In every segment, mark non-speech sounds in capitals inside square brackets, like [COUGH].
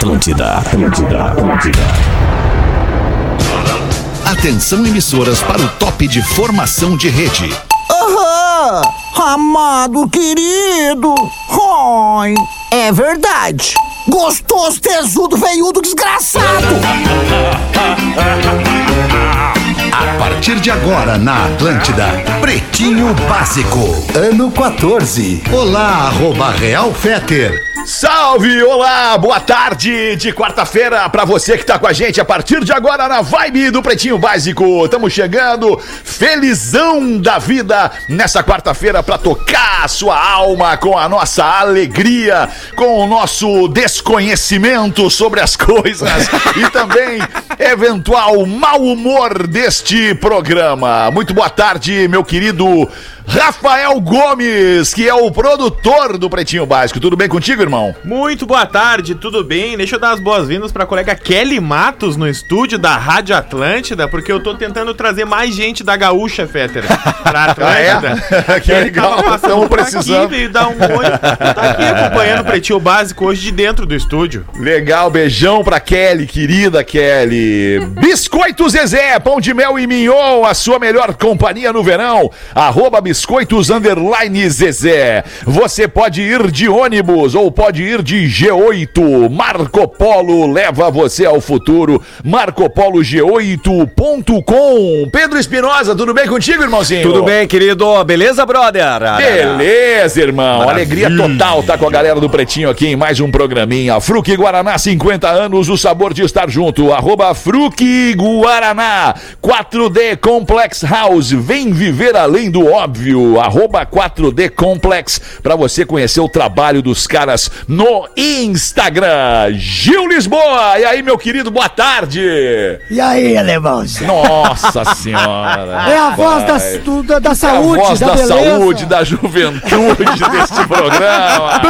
Atlântida, Atlântida, Atlântida. Atenção emissoras para o top de formação de rede. Aham! Amado querido! Oi! É verdade! Gostoso, tesudo, veiudo, desgraçado! A partir de agora na Atlântida, Pretinho Básico, ano 14. Olá, arroba Real Feter. Salve, olá, boa tarde de quarta-feira pra você que tá com a gente a partir de agora na vibe do Pretinho Básico. Estamos chegando felizão da vida nessa quarta-feira pra tocar a sua alma com a nossa alegria, com o nosso desconhecimento sobre as [LAUGHS] coisas e também eventual mau humor deste programa. Muito boa tarde, meu querido Rafael Gomes, que é o produtor do Pretinho Básico. Tudo bem contigo, irmão? Muito boa tarde, tudo bem? Deixa eu dar as boas-vindas pra colega Kelly Matos no estúdio da Rádio Atlântida, porque eu tô tentando trazer mais gente da Gaúcha, Féter, pra [LAUGHS] Atlântida. Ah, é? [LAUGHS] que legal, estamos precisando. Aqui, dar um oi. Tá aqui [LAUGHS] acompanhando o Pretinho Básico hoje de dentro do estúdio. Legal, beijão pra Kelly, querida Kelly. Biscoito Zezé, pão de mel e mignon, a sua melhor companhia no verão. Arroba biscoitos underline Zezé. Você pode ir de ônibus ou pode ir de G8. Marco Polo leva você ao futuro. MarcoPoloG8.com. Pedro Espinosa, tudo bem contigo, irmãozinho? Tudo bem, querido? Beleza, brother? Beleza, irmão. Alegria total tá com a galera do Pretinho aqui em mais um programinha. Fruque Guaraná, 50 anos, o sabor de estar junto. Arroba Fruque Guaraná. 4D Complex House, vem viver além do óbvio. Arroba 4D Complex, pra você conhecer o trabalho dos caras no Instagram. Gil Lisboa, e aí, meu querido, boa tarde. E aí, alemãozinho? Nossa [LAUGHS] senhora. É a voz da, da, da É a saúde, voz da, da, saúde, da juventude [LAUGHS] deste programa.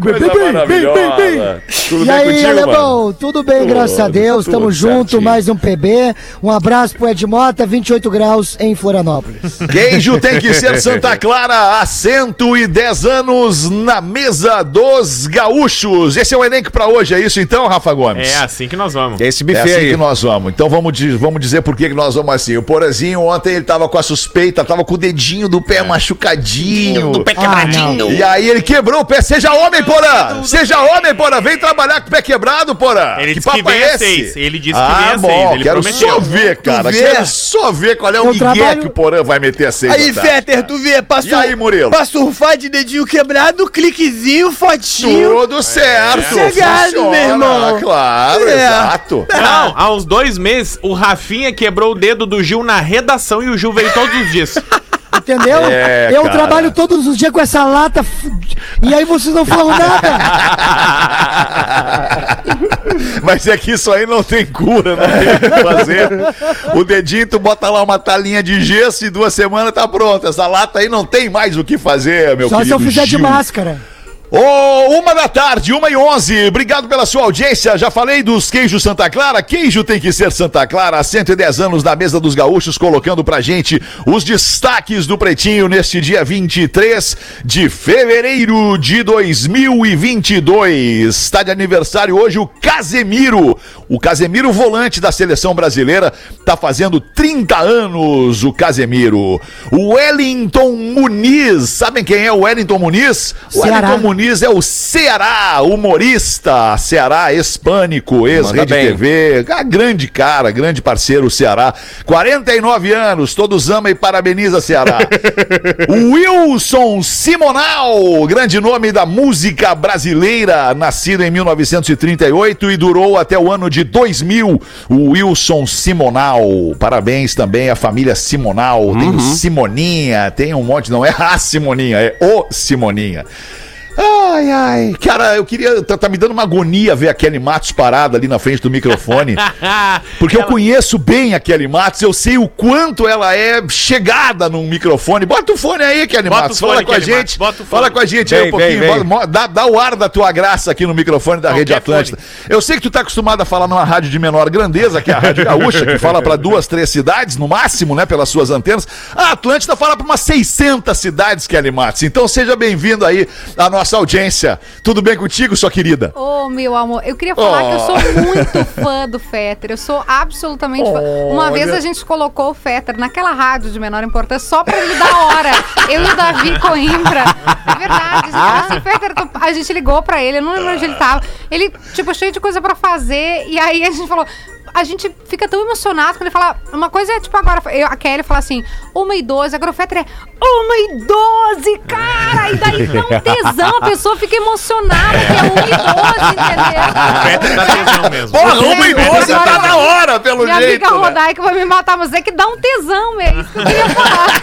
Coisa. Tudo E aí, contigo, alemão? mano? Tudo bem, graças a Deus. tudo Tamo junto, certinho. mais um PB. Um abraço pro Ed Mota, 28 graus em Florianópolis. Queijo tem que ser [LAUGHS] Santa Clara há 110 anos na mesa dos gaúchos. Esse é o elenco pra hoje, é isso então, Rafa Gomes? É assim que nós vamos. Esse É assim aí. que nós vamos. Então vamos, vamos dizer por que que nós vamos assim. O Porazinho ontem ele tava com a suspeita, tava com o dedinho do pé machucadinho. Do pé Ah, não. E aí ele quebrou o pé. Seja homem, Porã! Seja homem, Porã! Vem trabalhar com o pé quebrado, Porã! Ele disse que papo vem é esse? seis. Ele disse que ah, vem às bom, seis. Ele quero prometeu. só ver, cara. Quero só ver qual é o migué trabalho- que o Porã vai meter às seis Aí. Fetter, tu vê, pra, E aí, Murilo? pra surfar de dedinho quebrado, cliquezinho, fotinho. Tudo certo. Chegado, funciona, meu irmão. Claro, É. exato. Não, há uns dois meses, o Rafinha quebrou o dedo do Gil na redação e o Gil veio todos os dias. [LAUGHS] Entendeu? É, Eu cara. trabalho todos os dias com essa lata e aí vocês não falam nada. [LAUGHS] Mas é que isso aí não tem cura, não tem o que fazer. O dedinho, tu bota lá uma talinha de gesso e duas semanas tá pronto. Essa lata aí não tem mais o que fazer, meu Só se querido eu fizer de Gil. máscara. Ô, uma da tarde, uma e onze. Obrigado pela sua audiência. Já falei dos queijos Santa Clara. Queijo tem que ser Santa Clara. Há 110 anos na mesa dos gaúchos, colocando pra gente os destaques do Pretinho neste dia 23 de fevereiro de 2022. Está de aniversário hoje o Casemiro. O Casemiro, volante da seleção brasileira, tá fazendo 30 anos. O Casemiro. O Wellington Muniz. Sabem quem é o Wellington Muniz? O. Wellington Muniz é o Ceará, humorista, Ceará hispânico, ex-Rede. TV, grande cara, grande parceiro, Ceará. 49 anos, todos amam e parabeniza Ceará. [LAUGHS] Wilson Simonal, grande nome da música brasileira, nascido em 1938 e durou até o ano de 2000. O Wilson Simonal, parabéns também à família Simonal, tem o Simoninha, tem um monte, não é a Simoninha, é o Simoninha. Ai, ai. Cara, eu queria. Tá, tá me dando uma agonia ver a Kelly Matos parada ali na frente do microfone. [LAUGHS] Porque eu Ela- conheço bem a Kelly Matos, eu sei o quanto ela é chegada num microfone. Bota o fone aí, Kelly Bota Matos. fone, Fala com a Kelly Matos, gente. bota o Fala fone. com a gente aí um pouquinho. vem, vem. Dá, dá o ar da tua graça aqui no microfone da Rede Atlântida. Eu sei que tu tá acostumado a falar numa rádio de menor grandeza, que é a Rádio Gaúcha, que fala para duas, três cidades, no máximo, né, pelas suas antenas. A Atlântida fala para umas 600 cidades, Kelly Matos. Então seja bem-vindo aí à nossa nossa Tudo bem contigo, sua querida? Ô, meu amor, eu queria falar Oh. que eu sou muito fã do Fetter. Eu sou absolutamente fã. Uma vez a gente colocou o Fetter naquela rádio de menor importância só pra ele dar hora. Eu e o Davi Coimbra. É verdade. A gente assim, Fetter, a gente ligou pra ele, eu não lembro onde ele tava. Ele, tipo, cheio de coisa pra fazer. E aí a gente falou. A gente fica tão emocionado quando ele fala. Uma coisa é tipo agora, eu, a Kelly fala assim, uma e doze, agora o Fetter é uma e doze, cara! E daí dá um tesão, a pessoa fica emocionada que é uma e doze, entendeu? Fetter dá tesão mesmo. Porra, uma e doze tá na hora, pelo Minha jeito. amiga né? Rodaica vai me matar, mas é que dá um tesão, é isso que eu queria falar.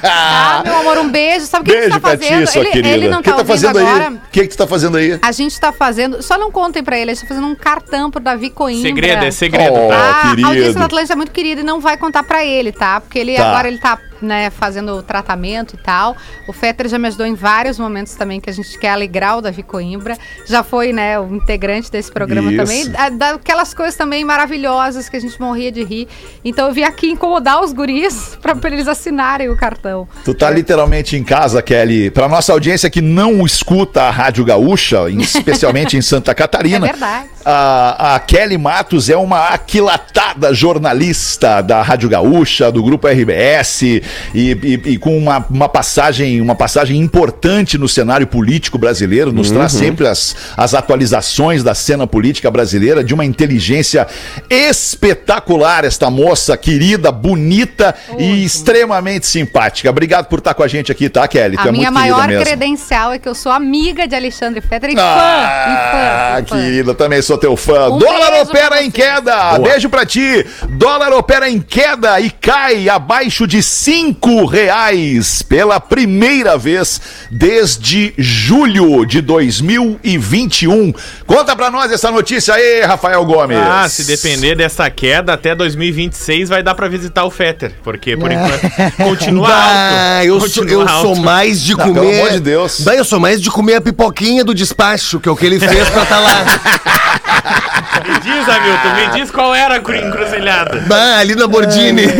tá, [LAUGHS] meu amor, um beijo. Sabe o que gente tá fazendo? ti, ele, ele não O que tá, tá ouvindo fazendo agora. O que que tu tá fazendo aí? A gente tá fazendo, só não contem pra ele, a gente tá fazendo um cartão pro Davi Coimbra. Segredo, é segredo, Oh, tá? A querido. audiência da Atlântica é muito querida e não vai contar pra ele, tá? Porque ele Tá. agora ele tá, né, fazendo o tratamento e tal. O Fetter já me ajudou em vários momentos também que a gente quer alegrar o Davi Coimbra. Já foi, né, o integrante desse programa Isso. também. Da- Daquelas coisas também maravilhosas que a gente morria de rir. Então eu vim aqui incomodar os guris [LAUGHS] pra, pra eles assinarem o cartão. Tu tá literalmente em casa, Kelly. Pra nossa audiência que não escuta a Rádio Gaúcha, especialmente em Santa [LAUGHS] Catarina. É verdade. A, a Kelly Matos é uma aquilatada jornalista da Rádio Gaúcha, do Grupo RBS, e, e- e com uma, uma passagem uma passagem importante no cenário político brasileiro, nos traz sempre as, as atualizações da cena política brasileira, de uma inteligência espetacular, esta moça querida, bonita e extremamente simpática. Obrigado por estar com a gente aqui, tá, Kelly? Tu A é minha maior credencial é que eu sou amiga de Alexandre Fetter e fã. Ah, e fã, e fã. querida, também sou teu fã. Um Dólar beijo opera em queda. Beijo pra ti. Dólar opera em queda e cai abaixo de cinco reais pela primeira vez desde julho de 2021. Conta pra nós essa notícia aí, Rafael Gomes. Ah, se depender dessa queda, até 2026 vai dar pra visitar o Fetter. Porque, por É. enquanto, [LAUGHS] continua Bah, alto. eu, sou, Continua eu sou alto. mais de Não, comer. pelo amor de Deus. Bah, eu sou mais de comer a pipoquinha do despacho, que é o que ele fez pra estar lá. [LAUGHS] Me diz, Hamilton, me diz qual era a cru- encruzilhada. Bah, ali na Bordini. [LAUGHS]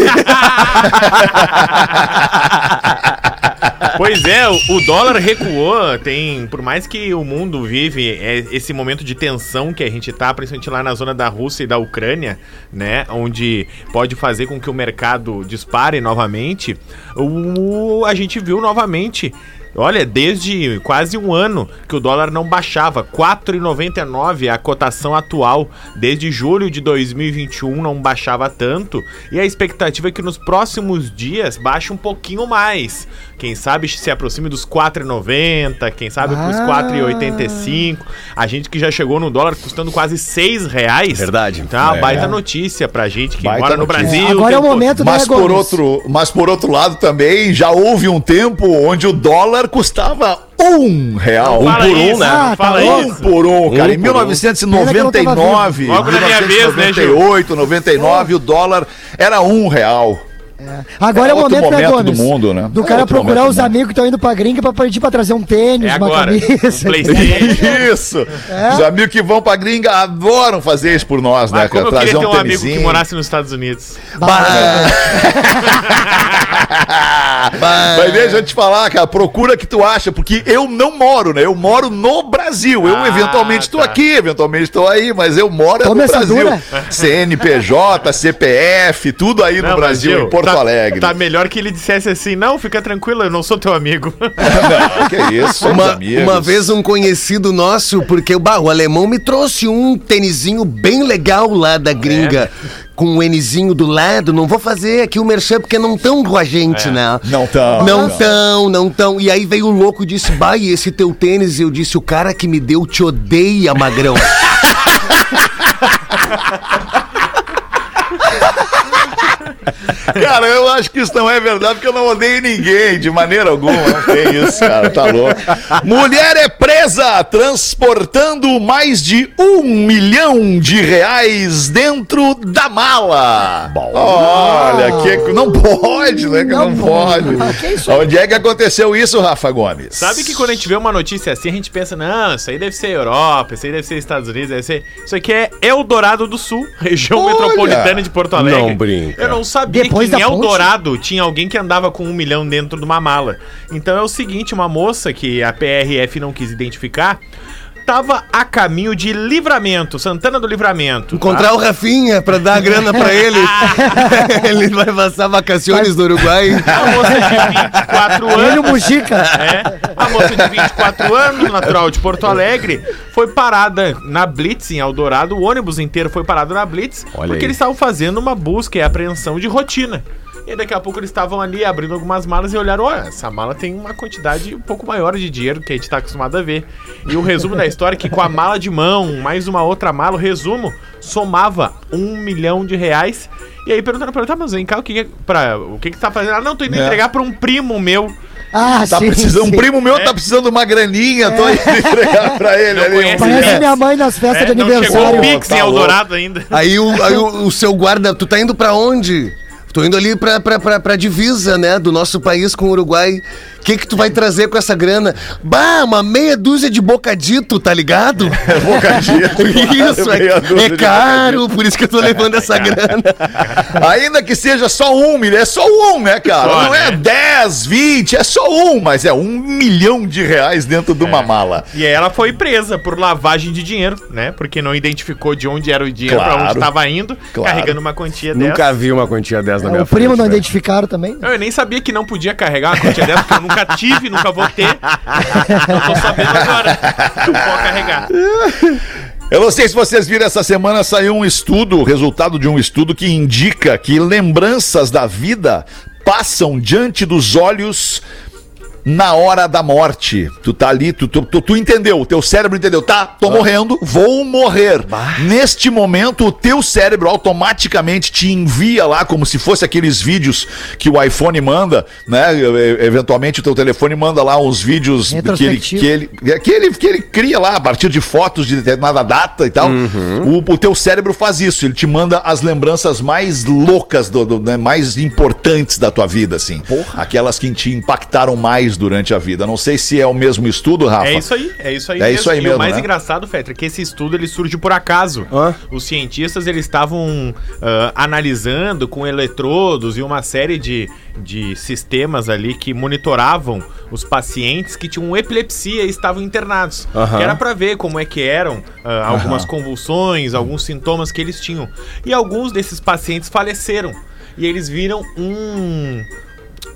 Pois é, o, dólar recuou, tem, por mais que o mundo vive é, esse momento de tensão que a gente tá, principalmente lá na zona da Rússia e da Ucrânia, né, onde pode fazer com que o mercado dispare novamente, o, a gente viu novamente Olha, desde quase um ano que o dólar não baixava, 4,99 é a cotação atual. Desde julho de 2021 não baixava tanto e a expectativa é que nos próximos dias baixe um pouquinho mais. Quem sabe se aproxime dos 4,90, quem sabe pros Ah. 4,85. A gente que já chegou no dólar custando quase 6 reais. Verdade. Então, é uma É. baita notícia pra gente que Baita mora no notícia. Brasil. Agora é o tem todo- momento, né, Mas por, outro, mas por outro lado também já houve um tempo onde o dólar custava um real. Por um, né? Ah, tá fala. Um isso. por um, cara. em Um por um. 1999, Logo na minha vez, né, Gil? 1998, 99, o dólar era um real. Agora é, o outro momento, né, momento Gomes? do mundo, né? Do É cara procurar momento os amigos que estão indo pra gringa pra pedir pra trazer um tênis, É uma agora. camisa. Um. [LAUGHS] Isso! Os amigos que vão pra gringa adoram fazer isso por nós, né, Ah, como cara? eu Trazer queria ter um um amigo que morasse nos Estados Unidos. [LAUGHS] Mas deixa eu te falar, cara, procura que tu acha, porque eu não moro, né? Eu moro no Brasil. Eu Ah, eventualmente estou tá. aqui, eventualmente estou aí, mas eu moro é Toma no essa Brasil. dura. [LAUGHS] CNPJ, CPF, tudo aí no Não, Brasil, Brasil, em Porto tá- Alegre. Tá melhor que ele dissesse assim: não, fica tranquilo, eu não sou teu amigo. [LAUGHS] Não, que isso, Uma, uma vez um conhecido nosso, porque bah, o alemão me trouxe um tênisinho bem legal lá da gringa. Com um Nzinho do lado, não vou fazer aqui o merchan porque não tão com a gente, né? Não tão. Não tão, não tão. E aí veio o louco e disse: Bah, e esse teu tênis? Eu disse: O cara que me deu te odeia, magrão. [LAUGHS] Cara, eu acho que isso não é verdade, porque eu não odeio ninguém, de maneira alguma. Não tem isso, cara, tá louco. Mulher é presa transportando mais de um milhão de reais dentro da mala. Olha, que não pode, né? Que não, Não pode. isso aí? Onde é que aconteceu isso, Rafa Gomes? Sabe que quando a gente vê uma notícia assim, a gente pensa, não, isso aí deve ser Europa, isso aí deve ser Estados Unidos, deve ser. Isso aqui é Eldorado do Sul, região Olha! metropolitana de Porto Alegre. Não brinca. Eu não sabia Depois em? Eldorado tinha alguém que andava com um milhão dentro de uma mala. Então é o seguinte, uma moça que a PRF não quis identificar, tava a caminho de Livramento, Santana do Livramento. Encontrar o Rafinha pra dar a grana pra ele. [LAUGHS] ele vai passar vacaciones no Uruguai. A moça de 24 Ele e o anos. Mujica. É, a moça de 24 anos, natural de Porto Alegre, foi parada na Blitz em Eldorado. O ônibus inteiro foi parado na Blitz Olha porque aí. eles estavam fazendo uma busca e apreensão de rotina. E daqui a pouco eles estavam ali abrindo algumas malas e olharam: olha, essa mala tem uma quantidade um pouco maior de dinheiro que a gente tá acostumado a ver. E o resumo da história é que com a mala de mão, mais uma outra mala, o resumo somava um milhão de reais. E aí perguntaram pra ele, tá, mas vem cá, o que que, é pra, o que que tá fazendo? Ah, não, tô indo É. entregar pra um primo meu. Ah, Tá sim, precisando, um sim. primo meu tá precisando de uma graninha, tô indo entregar pra ele Não ali. um Parece Pix. minha mãe nas festas É, de não chegou o aniversário. Pix Tá em louco. Eldorado ainda. Aí, o, aí o, o seu guarda, tu tá indo pra onde? Tô indo ali pra, pra, pra, pra divisa, né, do nosso país com o Uruguai. O que que tu vai trazer com essa grana? Bah, uma meia dúzia de bocadito, tá ligado? [LAUGHS] Bocadito. [LAUGHS] Isso, é, é caro, por isso que eu tô levando essa [LAUGHS] grana. Ainda que seja só um milhão, é só um, né, cara? Só, não é né? 10, 20, é só um, mas é um milhão de reais dentro de uma mala. E aí ela foi presa por lavagem de dinheiro, né? Porque não identificou de onde era o dinheiro, pra Claro. onde estava indo, Claro. carregando uma quantia Nunca dessa. vi uma quantia dessa na É, minha o primo frente, não velho. identificaram também. Eu nem sabia que não podia carregar uma quantia dessa, porque eu nunca tive, nunca vou ter. Eu tô sabendo agora. Eu vou carregar. Eu não sei se vocês viram essa semana saiu um estudo, o resultado de um estudo que indica que lembranças da vida passam diante dos olhos na hora da morte. Tu tá ali, tu, tu, tu, tu entendeu, o teu cérebro entendeu, tá, tô morrendo, vou morrer. Neste momento, o teu cérebro automaticamente te envia lá, como se fosse aqueles vídeos que o iPhone manda, né? Eventualmente o teu telefone manda lá uns vídeos que ele, que ele, que ele, que ele cria lá a partir de fotos de determinada data e tal. O, o teu cérebro faz isso, ele te manda as lembranças mais loucas, do, do- né, mais importantes da tua vida, assim. Aquelas que te impactaram mais durante a vida. Não sei se é o mesmo estudo, Rafa. É isso aí, é isso aí. É isso aí E mesmo, o mais né? engraçado, Fetra, é que esse estudo ele surge por acaso. Hã? Os cientistas eles estavam ah, analisando com eletrodos e uma série de, de sistemas ali que monitoravam os pacientes que tinham epilepsia e estavam internados. Aham. Que era pra ver como é que eram ah, algumas convulsões, alguns sintomas que eles tinham. E alguns desses pacientes faleceram. E eles viram um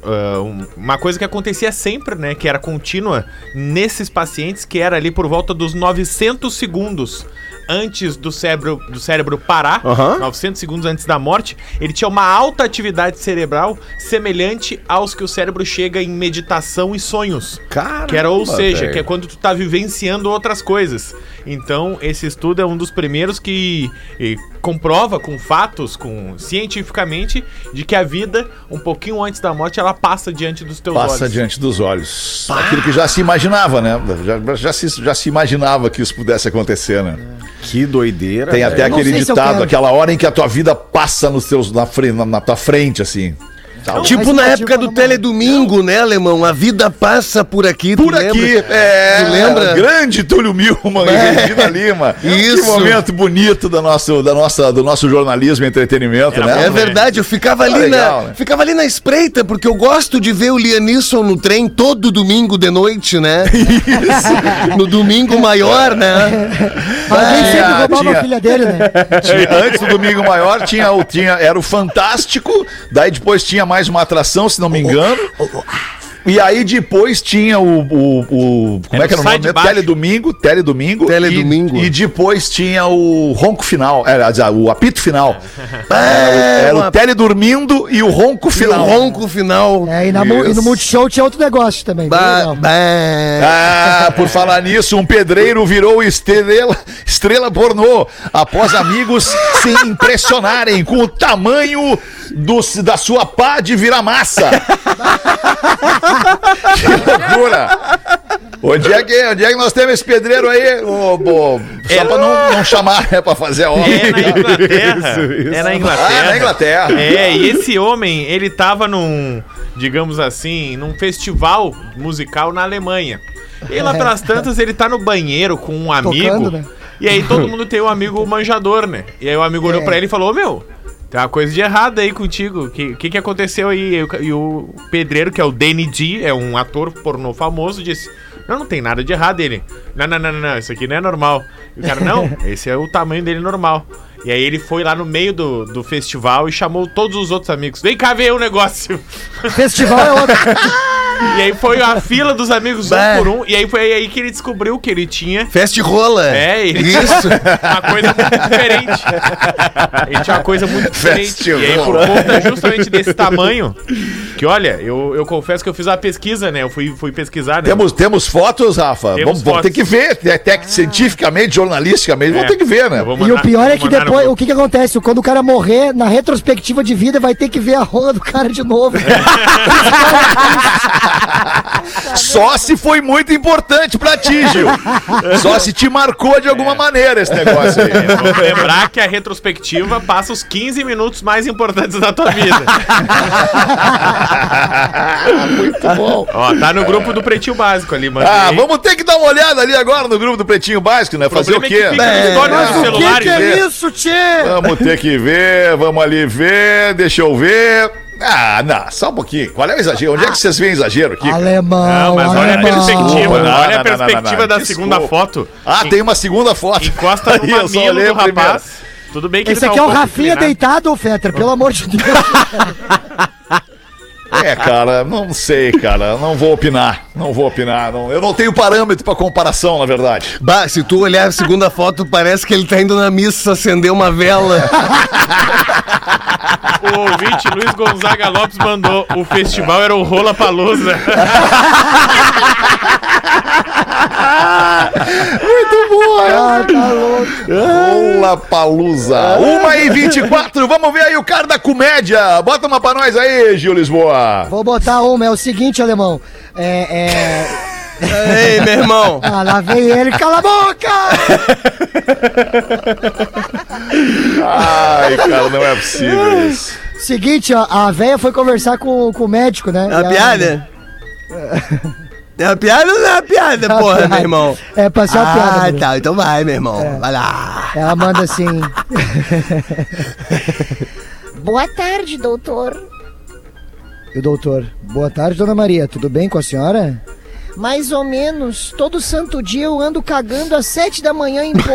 ah, um- uma coisa que acontecia sempre, né? Que era contínua nesses pacientes, que era ali por volta dos 900 segundos antes do cérebro, do cérebro parar, Aham. 900 segundos antes da morte, ele tinha uma alta atividade cerebral semelhante aos que o cérebro chega em meditação e sonhos. Caramba, Que era, ou seja, velho. que é quando tu tá vivenciando outras coisas. Então, esse estudo é um dos primeiros que eh, comprova com fatos, com cientificamente, de que a vida, um pouquinho antes da morte, ela passa diante dos teus Passa olhos. diante dos olhos. Aquilo que já se imaginava, né? Já, já, se, já se imaginava que isso pudesse acontecer, né? Que doideira. Tem até não aquele ditado, aquela hora em que a tua vida passa nos teus, na, na, na tua frente, assim. Tipo Mas na não, época tipo, do não- teledomingo, né, alemão? A vida passa por aqui, tu Por aqui, lembra? é. Tu lembra? Grande Túlio Milman e É. Regina Lima. [LAUGHS] Isso. Que momento bonito do nosso, da nossa, do nosso jornalismo e entretenimento, Era né? bom, É né? verdade, eu ficava ali, legal, na, né? ficava ali na espreita, porque eu gosto de ver o Lianisson no trem todo domingo de noite, né? [LAUGHS] Isso. No domingo maior, né? Alguém sempre roubava tinha- a filha dele, né? Tinha- antes do Domingo Maior tinha tinha, era o Fantástico, daí depois tinha mais uma atração, se não me engano. E aí depois tinha o. o, o- como Era é que era o nome? de mesmo? Baixo. Teledomingo. Teledomingo. Teledomingo. E, e depois tinha o ronco final. Era o apito final. Ah, Era uma- o teledormindo e o ronco e o final. ronco final. É, e, na, e no Multishow tinha outro negócio também. ba- Ah, por falar nisso, um pedreiro virou estrela, estrela pornô após amigos se impressionarem com o tamanho do, da sua pá de virar massa. [LAUGHS] que loucura! Onde é, que, onde é que nós temos esse pedreiro aí? Ô, ô, só É- pra não, não chamar, né? Pra fazer a obra. É na Inglaterra. É na Inglaterra. Ah, na Inglaterra. É, e esse homem, ele tava num, digamos assim, num festival musical na Alemanha. E lá pelas tantas, ele tá no banheiro com um amigo. Tocando, né? E aí todo mundo tem um amigo manjador, né? E aí o amigo olhou É. pra ele e falou: Ô meu, Tem uma coisa de errado aí contigo. O que, que, que aconteceu aí? E o- pedreiro, que é o Danny D, é um ator pornô famoso, disse: Não, não tem nada de errado ele. Não, não, não, não, não, isso aqui não é normal. E o cara, não, [LAUGHS] esse é o tamanho dele normal. E aí ele foi lá no meio do, do festival e chamou todos os outros amigos. Vem cá ver o negócio. Festival é outro. [LAUGHS] E aí foi a fila dos amigos um Bah. por um. E aí foi aí que ele descobriu que ele tinha Feste rola. É, e- [LAUGHS] Isso. uma coisa muito diferente. Ele tinha uma coisa muito diferente. E aí, por conta justamente desse tamanho, que olha, eu, eu confesso que eu fiz uma pesquisa, né? Eu fui, fui pesquisar, né? Temos, temos fotos, Rafa? Temos vamos, vamos ter fotos. que ver, te- tec- cientificamente, jornalisticamente, É, vamos ter que ver, né? eu vou E o pior é vou que mandar no depois, grupo. o que que acontece? Quando o cara morrer, na retrospectiva de vida, vai ter que ver a rola do cara de novo. [LAUGHS] [LAUGHS] Só se foi muito importante pra ti, Gil. Só se te marcou de alguma maneira esse negócio aí. [LAUGHS] Vamos lembrar que a retrospectiva passa os 15 minutos mais importantes da tua vida. [LAUGHS] muito bom. Ó, tá no grupo do Pretinho Básico ali, mano. Ah, vamos ter que dar uma olhada ali agora no grupo do Pretinho Básico, né? Fazer o é quê? que fica né? É, dos o que que é isso, tchê? Vamos ter que ver, vamos ali ver, deixa eu ver. Ah, não, só um pouquinho. Qual é o exagero? Onde é que vocês veem exagero aqui? Alemão, Não, mas olha a alemão. perspectiva. Desculpa, não, olha não, a não, não, perspectiva não, não. da Desculpa. segunda foto. Ah, tem uma segunda foto. Encosta no [LAUGHS] Aí, eu só mamilo do a rapaz. Tudo bem que Esse ele aqui tá é o Rafinha inclinado. deitado, Fetter, pelo amor de Deus. [LAUGHS] É, cara, não sei, cara. Não vou opinar. Não vou opinar. não- eu não tenho parâmetro pra comparação, na verdade. Bah, se tu olhar a segunda foto, parece que ele tá indo na missa acender uma vela. [LAUGHS] O ouvinte Luiz Gonzaga Lopes mandou. O festival era o Rola Palusa. [LAUGHS] Ah, tá louco. Rola Palusa. Uma e 24. Vamos ver aí o cara da comédia. Bota uma pra nós aí, Gil Lisboa. Vou botar uma. É o seguinte, alemão. É, é... Ei, meu irmão. [LAUGHS] Ah, lá vem ele. Cala a boca! Ai, cara, não é possível isso. Seguinte, ó, a véia foi conversar com, com o médico, né? Uma ela- piada? [LAUGHS] É uma piada ou não é uma piada, É uma porra, piada. meu irmão? É pra ser uma piada. Ah, tá. Então vai, meu irmão. Vai lá. Ela manda assim. [LAUGHS] Boa tarde, doutor. E o doutor, boa tarde, dona Maria. Tudo bem com a senhora? Mais ou menos, todo santo dia eu ando cagando às sete da manhã em ponto.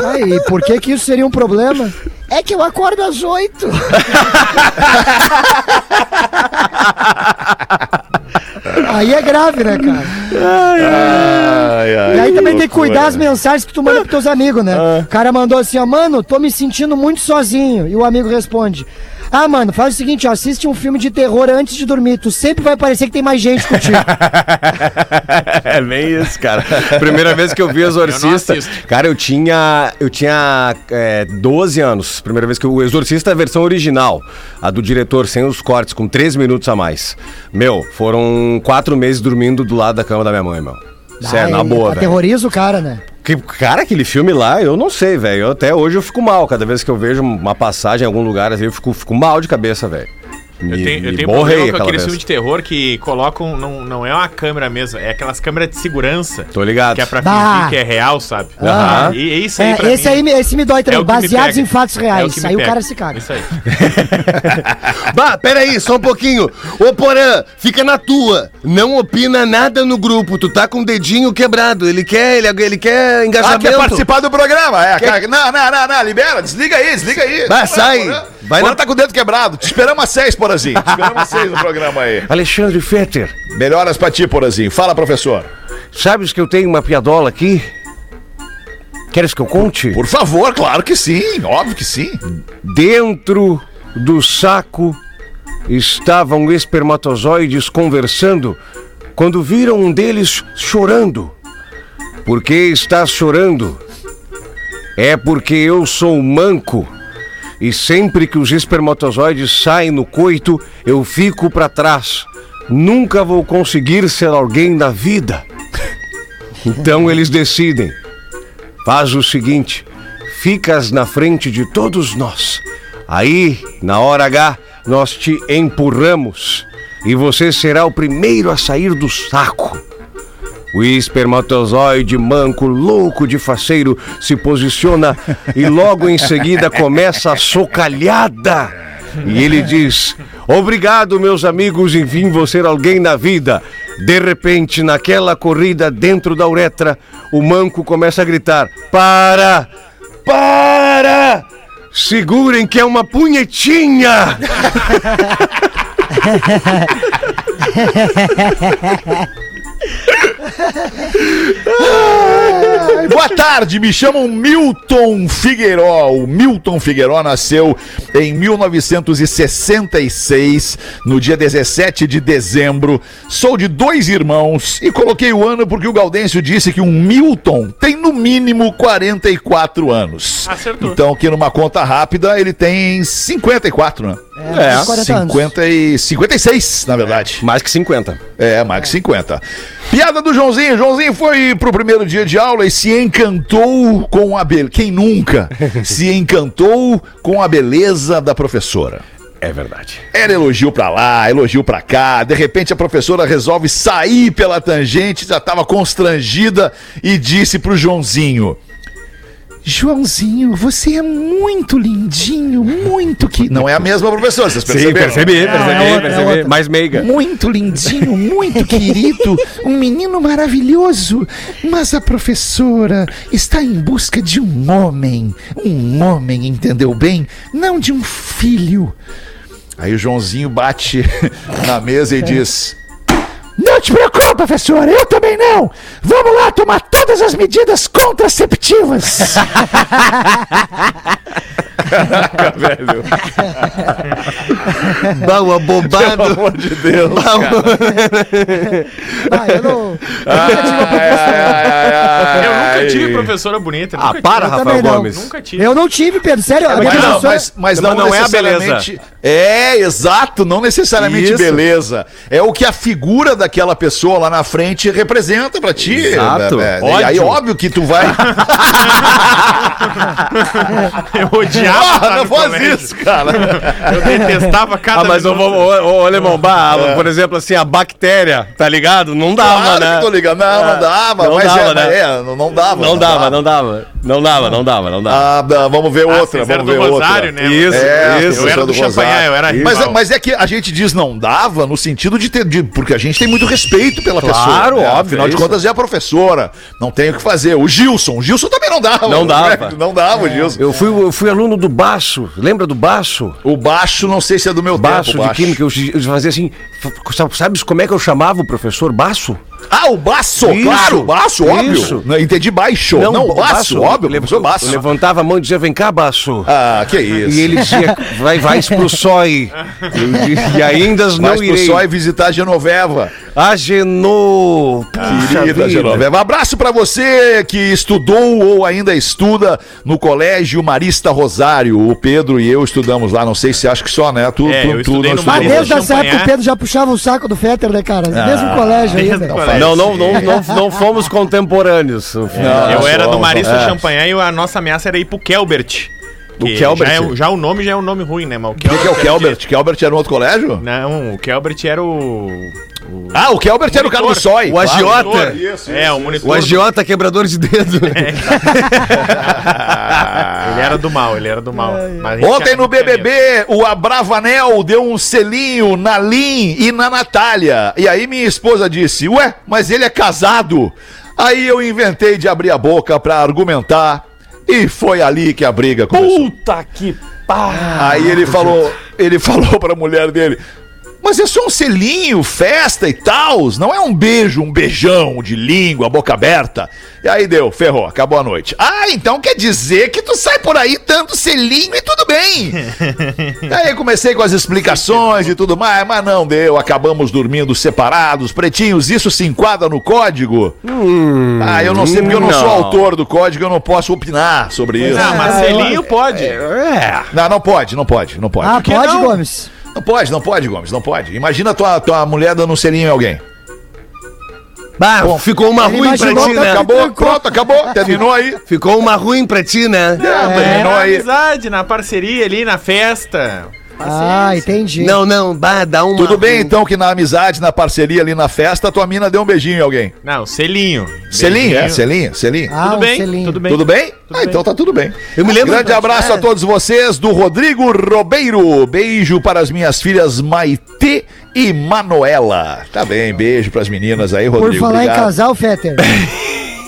[LAUGHS] Aí, por que que isso seria um problema? É que eu acordo às oito. [LAUGHS] Aí é grave, né, cara? Ai, ai, E aí também tem que cuidar as mensagens que tu manda pros teus amigos, né? O cara mandou assim, ó, mano, tô me sentindo muito sozinho. E o amigo responde, ah, mano, faz o seguinte, ó, assiste um filme de terror antes de dormir. Tu sempre vai parecer que tem mais gente contigo. [LAUGHS] É bem isso, cara. Primeira vez que eu vi Exorcista. assisto. cara, eu tinha. Eu tinha é, 12 anos. Primeira vez que o Exorcista é a versão original. A do diretor, sem os cortes, com 3 minutos a mais. Meu, foram quatro meses dormindo do lado da cama da minha mãe, meu. Sério, na boa. Aterroriza o cara, né? Que, cara, aquele filme lá, eu não sei, velho. Até hoje eu fico mal. Cada vez que eu vejo uma passagem em algum lugar, assim, eu fico, fico mal de cabeça, velho. Me, Eu tenho, eu tenho borrei problema com vez. filmes de terror que colocam. Não, não é uma câmera mesmo, é aquelas câmeras de segurança. Tô ligado. Que é pra Bah. fingir que é real, sabe? Aham. E, e isso aí, É, pra esse mim, aí, me- esse me dói é também, o me baseados em fatos É o reais. que me aí o cara se caga. Isso aí. [LAUGHS] Bah, peraí, só um pouquinho. Ô, Porã, fica na tua. Não opina nada no grupo. Tu tá com o dedinho quebrado. Ele quer, ele, ele quer Ah, engajamento. quer participar do programa? É, cara, não, não, não, não, libera, desliga aí, desliga aí. Vai, sai. Porã, Vai Porã tá com o dedo quebrado. Te esperamos às seis, Porazinho. Esperamos seis no programa aí. Alexandre Fetter, Melhoras pra ti, Porazinho. Fala, professor. sabes que eu tenho uma piadola aqui? Queres que eu conte? Por favor, claro que sim, óbvio que sim. Dentro do saco estavam espermatozoides conversando quando viram um deles chorando. Por que estás chorando? É porque eu sou manco e sempre que os espermatozoides saem no coito, eu fico para trás. Nunca vou conseguir ser alguém na vida. Então eles decidem. Faz o seguinte: ficas na frente de todos nós. Aí, na hora H, nós te empurramos e você será o primeiro a sair do saco. O espermatozoide manco, louco de faceiro, se posiciona e logo em seguida começa a socalhada. E ele diz: Obrigado, meus amigos, enfim, vou ser alguém na vida. De repente, naquela corrida dentro da uretra, o manco começa a gritar: Para! Para! Segurem que é uma punhetinha! [LAUGHS] [LAUGHS] Boa tarde, me chamam Milton Figueiró. O Milton Figueiró nasceu em 1966, no dia 17 de dezembro. Sou de dois irmãos e coloquei o ano porque o Gaudêncio disse que um Milton tem no mínimo 44 anos. Acertou. Então, aqui numa conta rápida, ele tem 54, né? É, uns 40 anos. 50 e 56, na verdade. Mais que 50. É, mais que 50. Piada do Joãozinho. Joãozinho foi pro primeiro dia de aula e se encantou com a beleza. Quem nunca [LAUGHS] se encantou com a beleza da professora? É verdade. Era elogio pra lá, elogio pra cá. De repente a professora resolve sair pela tangente, já tava constrangida e disse pro Joãozinho: Joãozinho, você é muito lindinho, muito que. Não é a mesma professora, vocês perceberam? percebi, é outra, é outra. Mais meiga. Muito lindinho, muito querido, um menino maravilhoso. Mas a professora está em busca de um homem. Um homem, entendeu bem? Não de um filho. Aí o Joãozinho bate [LAUGHS] na mesa e diz: Não te preocupe, professora, eu também não. Vamos lá tomar todas as medidas contraceptivas. velho. Bah, o abobado. amor de Deus. Ah, eu não. Eu nunca tive professora bonita. Ah, para, Eu Rafael não. Gomes. tive. Nunca tive. Eu não tive, Pedro. Sério, Mas não, professora. mas, mas Mas não, não é a necessariamente. É, exato, não necessariamente Isso. beleza. É o que a figura daquela pessoa lá na frente representa pra ti. Exato. né, né? E aí, óbvio que tu vai. [LAUGHS] Eu odiava. Ah, não faz colégio. isso, cara. [LAUGHS] Eu detestava cada Ah, mas ô, minuto. ô, ô, ô, Alemão, bah, por exemplo, assim, a bactéria, tá ligado? Não dava, Claro né? que tô ligado. Não, não dava. Não mas dava, é, né? é, não, não dava. Não dava, não dava. Não dava, não dava, não dava. Ah, vamos ver Ah, outra, vamos do ver Rosário, outra. né? Isso, É, isso. Eu era do Rosário. Champanhar, eu era Mas, é- mas é que a gente diz não dava no sentido de ter. de- porque a gente tem muito respeito pela Claro, pessoa. né? óbvio, Afinal é de contas, é a professora. Não tem o que fazer. O Gilson. O Gilson também não dava. Não [LAUGHS] dava. né? Não dava, o Gilson. Eu fui, eu fui aluno do baço, lembra do baço? O baixo, não sei se é do meu Baço tempo. de química, eu, eu fazia assim. Sabes como é que eu chamava o professor Baço? Ah, o baço, Isso, claro, baço, óbvio. isso. Não, entendi baixo. Não, o baço, óbvio, eu, professor baço. eu levantava a mão e dizia, vem cá, Baço. Ah, que isso. E ele dizia, vai, vai pro [LAUGHS] SOI. E, ainda não pro irei. só e visitar a Genoveva. A Genô. Puxa Querida vida. Genoveva. Abraço pra você que estudou ou ainda estuda no Colégio Marista Rosário. O Pedro e eu estudamos lá. Não sei se acha que só, né? Tu, É, tu, eu tu não no estudou. Mas desde essa época o Pedro já puxava o saco do Fetter, né, cara? Mesmo colégio desde ainda. o colégio. Não, não, não, não, não fomos contemporâneos. Não, Eu era do Marista é. Champanhar e a nossa ameaça era ir pro Kelbert. O Kelbert? Já, é, o- já o nome já é um nome ruim, né? Mas o O que, que é o de- Kelbert? Kelbert era no outro colégio? Não, o Kelbert era o. Ah, o Kelbert era o cara do. SOI. O agiota. monitor. Isso, É, o monitor. O agiota quebrador de dedo. [LAUGHS] Ele era do mal, ele era do mal. Gente Ontem no. BBB, o Abravanel deu um selinho na Lin e na Natália. E aí minha esposa disse, ué, mas ele é casado. Aí eu inventei de abrir a boca pra argumentar. E foi ali que a briga começou. Puta que pá. Aí ele falou, ele falou pra mulher dele: Mas é só um selinho, festa e tal. Não é um beijo, um beijão de língua, boca aberta. E aí deu, ferrou, acabou a noite. Ah, então quer dizer que tu sai por aí dando selinho e tudo bem. [LAUGHS] Aí comecei com as explicações e tudo mais, mas não deu. Acabamos dormindo separados, pretinhos. Isso se enquadra no código? ah, eu não sei porque eu não, sou não. autor do código, eu não posso opinar sobre isso. Ah, mas Ah, eu- selinho pode. É. Não, não pode, não pode, não pode. Ah, pode, não? Gomes? Não pode, não pode, Gomes, não pode. Imagina tua, tua mulher dando um selinho em alguém. Bah, ficou uma ruim pra ti, né? Acabou, pronto, acabou, terminou aí. Ficou uma ruim pra ti, né? É, terminou Na aí. amizade, na parceria ali, na festa. Ah, entendi. Não, não, bah, dá uma. Tudo bem, então, que na amizade, na parceria ali na festa, a tua mina deu um beijinho em alguém. Não, selinho. Selinho, é? Selinho, selinho. Ah, Tudo um bem, selinho. tudo bem. Tudo bem? ah, então tá tudo bem. Eu me lembro- Grande abraço a todos vocês do Rodrigo Robeiro. Beijo para as minhas filhas Maitê e Manuela. Tá bem, beijo para as meninas aí, Por Rodrigo. falar em obrigado. casal, Fetter, [LAUGHS]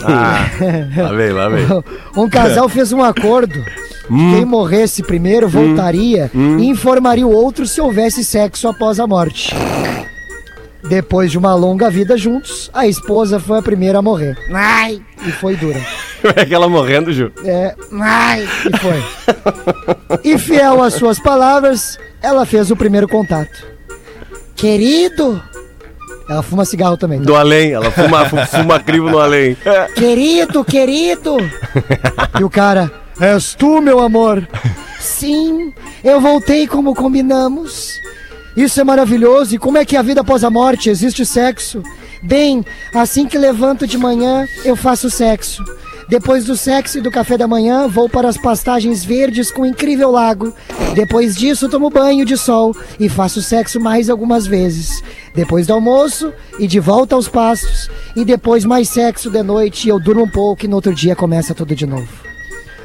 Ah, lá vem, lá vem. [LAUGHS] um casal fez um acordo. Quem morresse primeiro voltaria e informaria o outro se houvesse sexo após a morte. Depois de uma longa vida juntos, a esposa foi a primeira a morrer. Ai! E foi dura. [LAUGHS] É aquela morrendo, Ju. É, ai! E foi. E fiel às suas palavras, ela fez o primeiro contato. Querido! Ela fuma cigarro também. tá? Do além, ela fuma, fu- fuma crivo no além. Querido, querido! [LAUGHS] E o cara, és tu, meu amor? Sim, eu voltei como combinamos. Isso é maravilhoso. E como é que é a vida após a morte? Existe sexo? Bem, assim que levanto de manhã, eu faço sexo. Depois do sexo e do café da manhã, vou para as pastagens verdes com um incrível lago. Depois disso, tomo banho de sol e faço sexo mais algumas vezes. Depois do almoço e de volta aos pastos. E depois mais sexo de noite e eu durmo um pouco e no outro dia começa tudo de novo.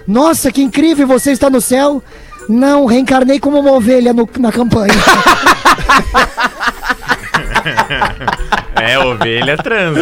Nossa, que incrível! Você está no céu? Não, reencarnei como uma ovelha no- na campanha. [LAUGHS] [LAUGHS] É, ovelha transa.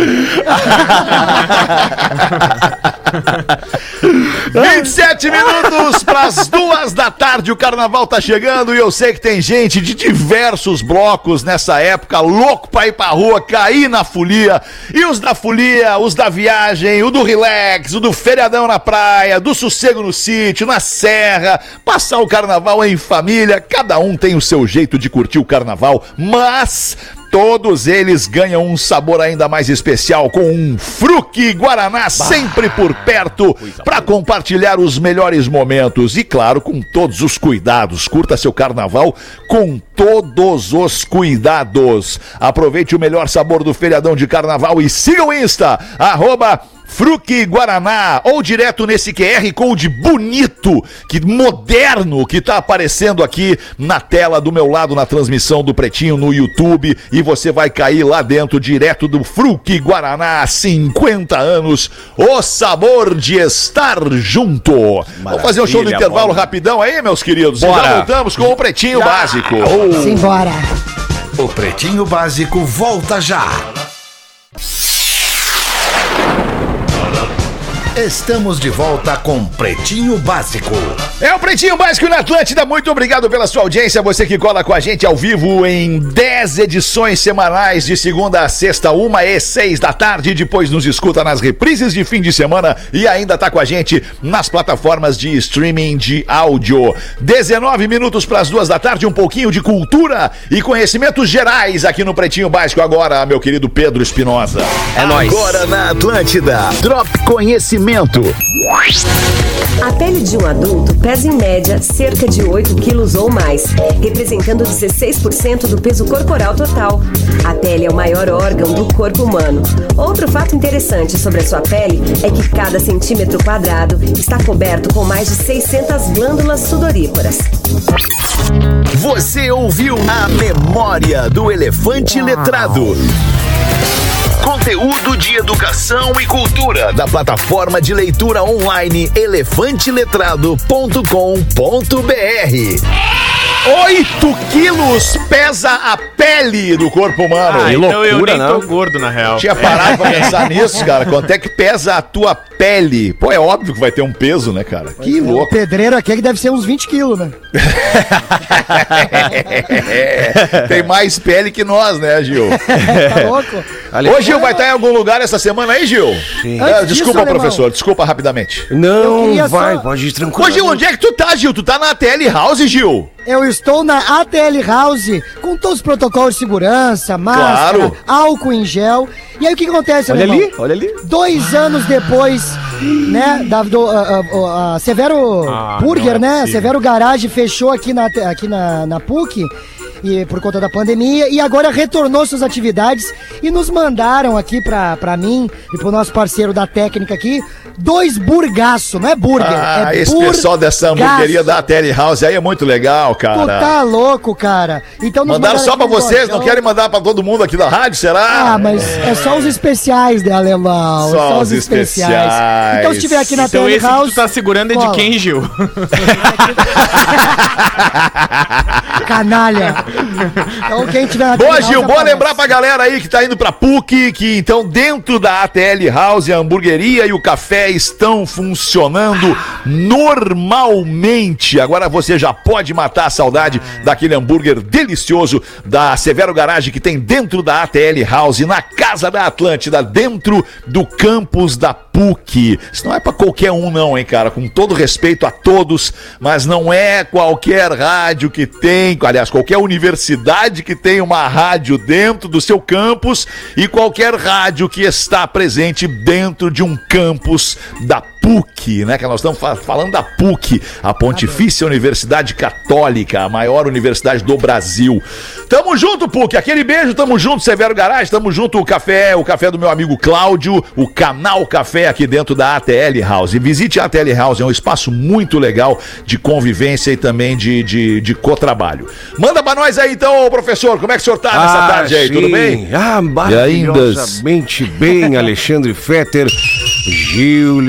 27 minutos para as duas da tarde. O carnaval tá chegando e eu sei que tem gente de diversos blocos nessa época, louco pra ir pra rua, cair na folia. E os da folia, os da viagem, o do relax, o do feriadão na praia, do sossego no sítio, na serra, passar o carnaval em família. Cada um tem o seu jeito de curtir o carnaval, mas. Todos eles ganham um sabor ainda mais especial com um Fruque Guaraná sempre por perto para compartilhar os melhores momentos e claro, com todos os cuidados. Curta seu carnaval com todos os cuidados. Aproveite o melhor sabor do feriadão de carnaval e siga o Insta arroba Fruque Guaraná ou direto nesse QR Code bonito, que moderno que tá aparecendo aqui na tela do meu lado na transmissão do Pretinho no YouTube e você vai cair lá dentro direto do Fruque Guaraná 50 anos, o sabor de estar junto. Vamos fazer um show do Maravilha, intervalo bora. rapidão aí, meus queridos. E já Bora. voltamos com o Pretinho Básico. Simbora. O Pretinho Básico volta já. Estamos de volta com Pretinho Básico. É o Pretinho Básico na Atlântida. Muito obrigado pela sua audiência. Você que cola com a gente ao vivo em 10 edições semanais, de segunda a sexta, uma e seis da tarde. Depois nos escuta nas reprises de fim de semana e ainda tá com a gente nas plataformas de streaming de áudio. 19 minutos para as duas da tarde, um pouquinho de cultura e conhecimentos gerais aqui no Pretinho Básico. Agora, meu querido Pedro Espinosa. É nóis. Agora na Atlântida. Drop Conhecimento. A pele de um adulto pesa em média cerca de 8 quilos ou mais, representando 16% do peso corporal total. A pele é o maior órgão do corpo humano. Outro fato interessante sobre a sua pele é que cada centímetro quadrado está coberto com mais de 600 glândulas sudoríparas. Você ouviu a memória do elefante letrado. Conteúdo de educação e cultura da plataforma de leitura online elefanteletrado.com.br. 8 quilos pesa a pele do corpo humano. Ah, que então eu nem não? tô gordo, na real. Tinha parado pra pensar [LAUGHS] nisso, cara. Quanto é que pesa a tua pele? Pô, é óbvio que vai ter um peso, né, cara? Que O louco. pedreiro aqui é que deve ser uns 20 quilos, né? [LAUGHS] Tem mais pele que nós, né, Gil? Tá louco? [LAUGHS] Ô, Gil, vai estar em algum lugar essa semana aí, Gil? Sim. Ah, desculpa, disso, professor. alemão. Desculpa rapidamente. Não, vai, só- pode ir tranquilo. Ô, Gil, onde é que tu tá, Gil? Tu tá na TL House, Gil? Eu estou na ATL House com todos os protocolos de segurança, máscara, Claro. álcool em gel. E aí o que acontece, Olha ali, olha ali. Dois anos depois, né, da, do, a, a- a Severo Ah, Burger, é né, possível. Severo Garage fechou aqui na, aqui na, na PUC. E por conta da pandemia, e agora retornou suas atividades e nos mandaram aqui pra, pra mim e pro nosso parceiro da técnica aqui, dois burgaço, não é burger, Ah, é esse pessoal dessa burgaço. hamburgueria da Tele House aí é muito legal, Tu cara. tá louco, cara. Então nos Mandaram só um vocês, não querem mandar pra todo mundo aqui da rádio, será? Ah, mas é só os especiais de alemão. Só Só, os os especiais. Então, se tiver aqui na Então Tele esse que House. tu tá segurando é de quem, Gil? [LAUGHS] Canalha. [LAUGHS] Então, quem tiver na Boa, Gil, boa aparece. lembrar pra galera aí que tá indo pra PUC, que então dentro da ATL House, a hamburgueria e o café estão funcionando normalmente. Agora você já pode matar a saudade daquele hambúrguer delicioso da Severo Garage que tem dentro da ATL House, na Casa da Atlântida, dentro do campus da PUC. Isso não é pra qualquer um não, hein, cara? Com todo respeito a todos, mas não é qualquer rádio que tem, aliás, qualquer universidade que tem uma rádio dentro do seu campus e qualquer rádio que está presente dentro de um campus da PUC, né? Que nós estamos fa- falando da PUC, a Pontifícia Universidade Católica, a maior universidade do Brasil. Tamo junto, PUC. Aquele beijo, tamo junto, Severo Garage, tamo junto, o café, o café do meu amigo Cláudio, o canal Café aqui dentro da ATL House. Visite a ATL House, é um espaço muito legal de convivência e também de, de, de cotrabalho. Manda pra nós aí então, professor, como é que o senhor tá nessa tarde aí? Tudo sim. bem? Ah, maravilhosamente bem, [LAUGHS] Alexandre Fetter, Gil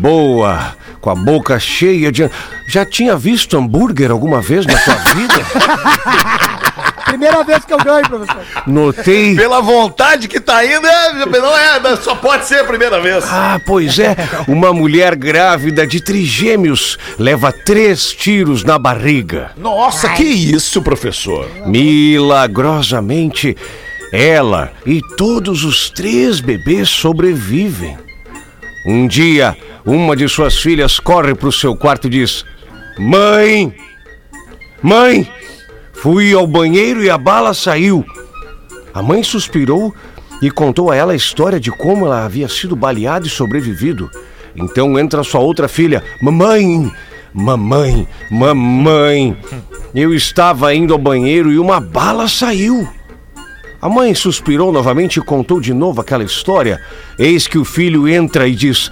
Lisboa, com a boca cheia de... Já tinha visto hambúrguer alguma vez na sua vida? [LAUGHS] Primeira vez que eu ganho, professor. Notei... Pela vontade que tá indo, é, não é, só pode ser a primeira vez. Ah, pois é. Uma mulher grávida de trigêmeos leva três tiros na barriga. Nossa, que isso, professor? Milagrosamente, ela e todos os três bebês sobrevivem. Um dia, uma de suas filhas corre para o seu quarto e diz: Mãe! Mãe! Fui ao banheiro e a bala saiu. A mãe suspirou e contou a ela a história de como ela havia sido baleada e sobrevivido. Então entra sua outra filha: Mamãe! Mamãe! Mamãe! Eu estava indo ao banheiro e uma bala saiu. A mãe suspirou novamente e contou de novo aquela história. Eis que o filho entra e diz: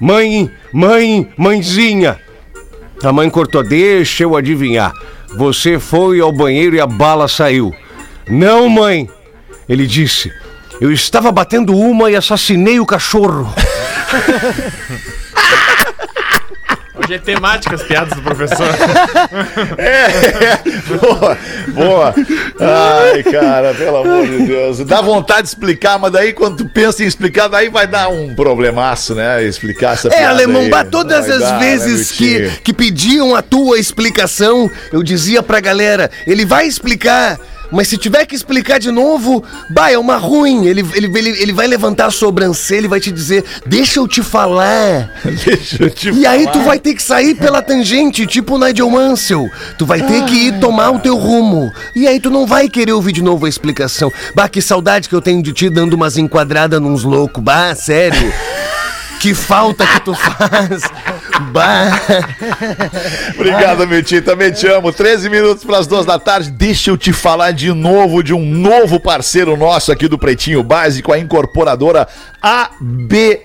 Mãe, mãe, mãezinha. A mãe cortou: Deixa eu adivinhar. Você foi ao banheiro e a bala saiu. Não, mãe. Ele disse: Eu estava batendo uma e assassinei o cachorro. [LAUGHS] Hoje é temática as piadas do professor. [LAUGHS] É, boa, boa. Ai, cara, pelo amor de Deus. Dá vontade de explicar, mas daí quando tu pensa em explicar, daí vai dar um problemaço, né? Explicar essa É, piada alemão, aí. bah, todas Vai as dar, né, vezes que, Vitinho? que pediam a tua explicação, eu dizia pra galera, ele vai explicar. Mas se tiver que explicar de novo, bah, é uma ruim. Ele, ele, ele, ele vai levantar a sobrancelha e vai te dizer, deixa eu te falar. [LAUGHS] Deixa eu te E aí tu falar. vai ter que sair pela tangente, tipo o Nigel Mansell. Tu vai ter que ir tomar o teu rumo. E aí tu não vai querer ouvir de novo a explicação. Bah, que saudade que eu tenho de ti dando umas enquadradas nos loucos. Bah, sério. [LAUGHS] Que falta que tu faz. [LAUGHS] Obrigado, meu tio. Também te amo. 13 minutos para as duas da tarde. Deixa eu te falar de novo de um novo parceiro nosso aqui do Pretinho Básico, a incorporadora AB.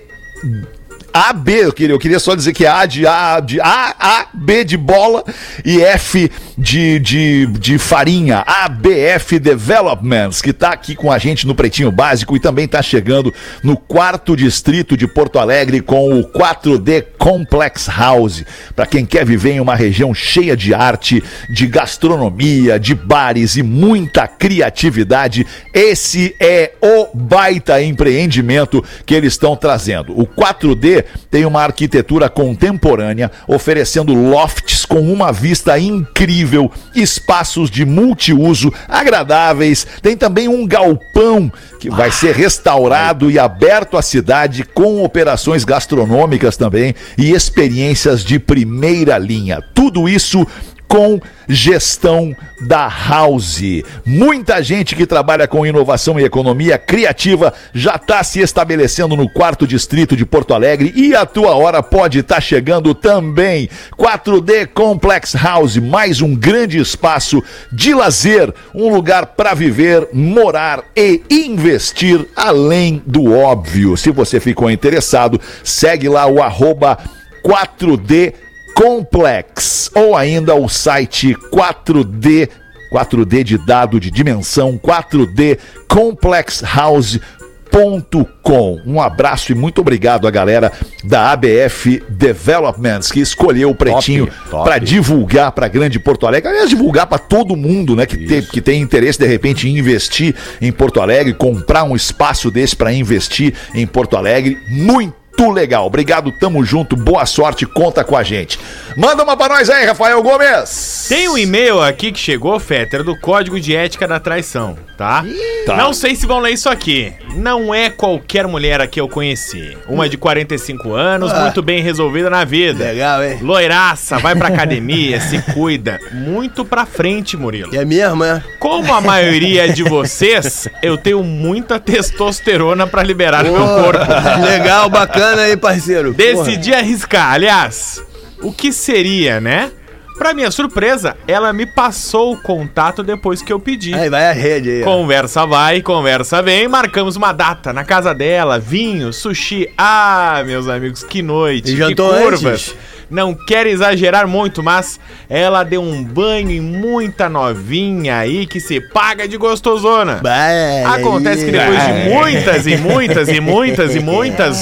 AB, eu queria, eu queria só dizer que A de A, de A, A, B de bola e F de, de, de farinha. ABF Developments, que tá aqui com a gente no Pretinho Básico e também tá chegando no quarto distrito de Porto Alegre com o 4D Complex House. Para quem quer viver em uma região cheia de arte, de gastronomia, de bares e muita criatividade, esse é o baita empreendimento que eles estão trazendo. O 4D tem uma arquitetura contemporânea, oferecendo lofts com uma vista incrível, espaços de multiuso agradáveis. Tem também um galpão que vai ser restaurado e aberto à cidade com operações gastronômicas também e experiências de primeira linha. Tudo isso com gestão da House. Muita gente que trabalha com inovação e economia criativa já está se estabelecendo no quarto distrito de Porto Alegre e a tua hora pode estar chegando também. 4D Complex House, mais um grande espaço de lazer, um lugar para viver, morar e investir além do óbvio. Se você ficou interessado, segue lá o arroba 4D Complex ou ainda o site 4D 4D de dado de dimensão 4D complexhouse.com. Um abraço e muito obrigado à galera da ABF Developments que escolheu o Pretinho para divulgar para Grande Porto Alegre. Aliás, divulgar para todo mundo, né, que tem, que tem interesse de repente em investir em Porto Alegre, comprar um espaço desse para investir em Porto Alegre. Muito legal. Obrigado, tamo junto. Boa sorte, conta com a gente. Manda uma pra nós aí, Rafael Gomes. Tem um e-mail aqui que chegou, Fetter, do Código de Ética da Traição, tá? Tá. Não sei se vão ler isso aqui. Não é qualquer mulher a que eu conheci. Uma de 45 anos, muito bem resolvida na vida. Legal, hein? Loiraça, vai pra [LAUGHS] academia, se cuida. Muito pra frente, Murilo. É mesmo, é? Como a maioria de vocês, eu tenho muita testosterona pra liberar no meu corpo. [LAUGHS] Legal, bacana aí, parceiro. Decidi arriscar. Aliás, o que seria, né? Pra minha surpresa, ela me passou o contato depois que eu pedi. Aí vai a rede aí. ó. Conversa vai, conversa vem, marcamos uma data na casa dela, vinho, sushi. Ah, meus amigos, que noite, E que jantou curvas. antes? Não quero exagerar muito, mas ela deu um banho em muita novinha aí que se paga de gostosona. Vai, Acontece que depois de muitas e muitas e muitas e [LAUGHS] muitas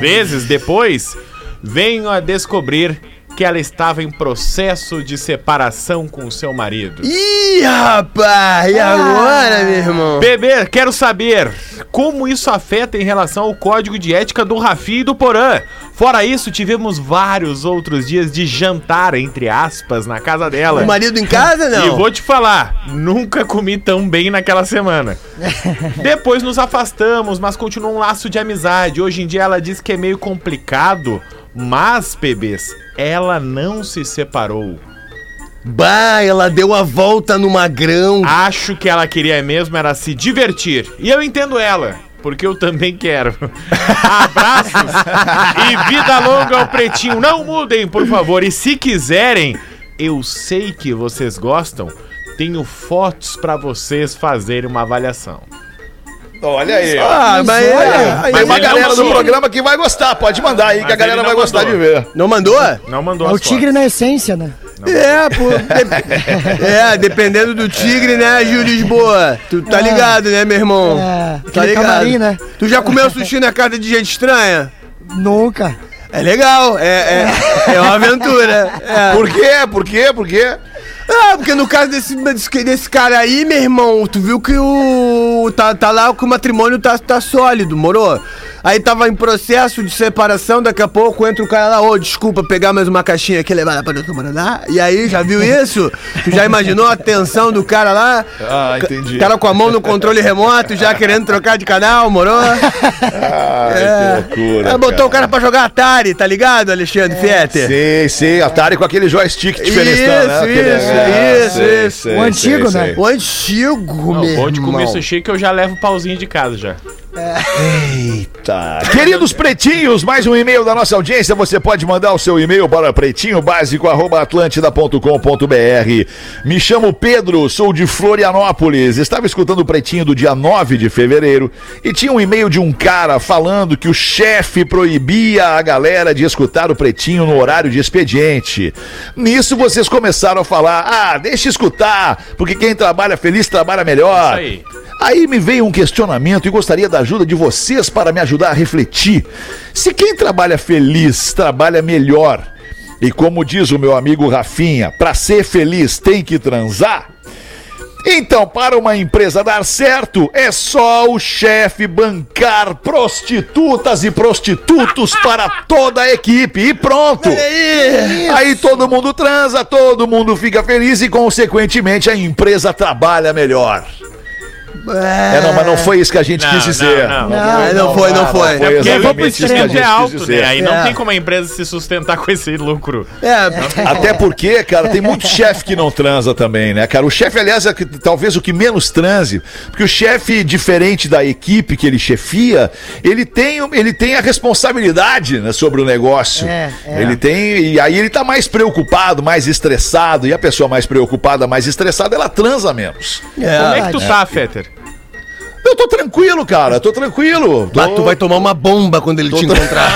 vezes depois, venho a descobrir que ela estava em processo de separação com seu marido. Ih, rapaz, e agora, meu irmão? Bebê, quero saber como isso afeta em relação ao código de ética do Rafi e do Porã. Fora isso, tivemos vários outros dias de jantar, entre aspas, na casa dela. O marido em casa, [LAUGHS] não? E vou te falar, nunca comi tão bem naquela semana. [LAUGHS] Depois nos afastamos, mas continua um laço de amizade. Hoje em dia ela diz que é meio complicado, mas, bebês, ela não se separou. Bah, ela deu a volta no magrão. Acho que ela queria mesmo era se divertir. E eu entendo ela. Porque eu também quero. [LAUGHS] Abraços e vida longa ao pretinho. Não mudem, por favor. E se quiserem, eu sei que vocês gostam. Tenho fotos pra vocês fazerem uma avaliação. Olha aí. ó. Ah, mas olha, é, Tem mas uma galera do programa que vai gostar. Pode mandar aí, que a galera vai gostar de ver. não mandou? Não mandou É o tigre fotos. na essência, né? É, pô. dep- [LAUGHS] É, dependendo do tigre, né, Gil Lisboa? Tu tá ligado, né, meu irmão? É, tá aquele camarim, né? Tu já comeu sushi na casa de gente estranha? Nunca. É legal, é, é, é uma aventura. É. Por quê? Por quê? Por quê? Ah, porque no caso desse, desse, desse cara aí, meu irmão, tu viu que o. Tá, tá lá que o matrimônio tá, tá sólido, moro? Aí tava em processo de separação, daqui a pouco entra o cara lá, ô, desculpa, pegar mais uma caixinha aqui e levar lá pra Doutor Maraná. E aí, já viu isso? Tu já imaginou a tensão do cara lá? Ah, entendi. O cara com a mão no controle remoto, já querendo trocar de canal, moro? Ai, que loucura. É, botou o cara pra jogar Atari, tá ligado, Alexandre Fetter? Sei, sei, Atari com aquele joystick diferentão, né? Isso, Aquele- isso, Ah, isso, sei, isso. sei, O antigo, sei, né? O antigo, Não, meu pode comer sushi que eu já levo o pauzinho de casa já. Tá. Queridos pretinhos, mais um e-mail da nossa audiência. Você pode mandar o seu e-mail para pretinhobásico.atlântida.com.br. Me chamo Pedro, sou de Florianópolis. Estava escutando o pretinho do dia 9 de fevereiro e tinha um e-mail de um cara falando que o chefe proibia a galera de escutar o pretinho no horário de expediente. Nisso vocês começaram a falar: ah, deixa escutar, porque quem trabalha feliz trabalha melhor. Aí. Aí me veio um questionamento e gostaria da ajuda de vocês para me ajudar a refletir. Se quem trabalha feliz trabalha melhor, e como diz o meu amigo Rafinha, para ser feliz tem que transar? Então, para uma empresa dar certo, é só o chefe bancar prostitutas e prostitutos [LAUGHS] para toda a equipe e pronto. Aí todo mundo transa, todo mundo fica feliz e, consequentemente, a empresa trabalha melhor. É, não, mas não foi isso que a gente Não, quis não, dizer. não. Não, não foi, não foi. É porque exatamente levou pro isso que a extremo gente é quis alto, dizer. né? Aí não É. tem como a empresa se sustentar com esse lucro. É, Até porque, cara, tem muito chefe que não transa também, né, cara? O chefe, aliás, é talvez o que menos transe, porque o chefe, diferente da equipe que ele chefia, ele tem, ele tem a responsabilidade né, sobre o negócio. É, é. Ele tem. E aí ele tá mais preocupado, mais estressado, e a pessoa mais preocupada, mais estressada, ela transa menos. Como é que tu tá, Fetter? Eu tô tranquilo, cara, tô tranquilo. Tô... Bah, tu vai tomar uma bomba quando ele te encontrar.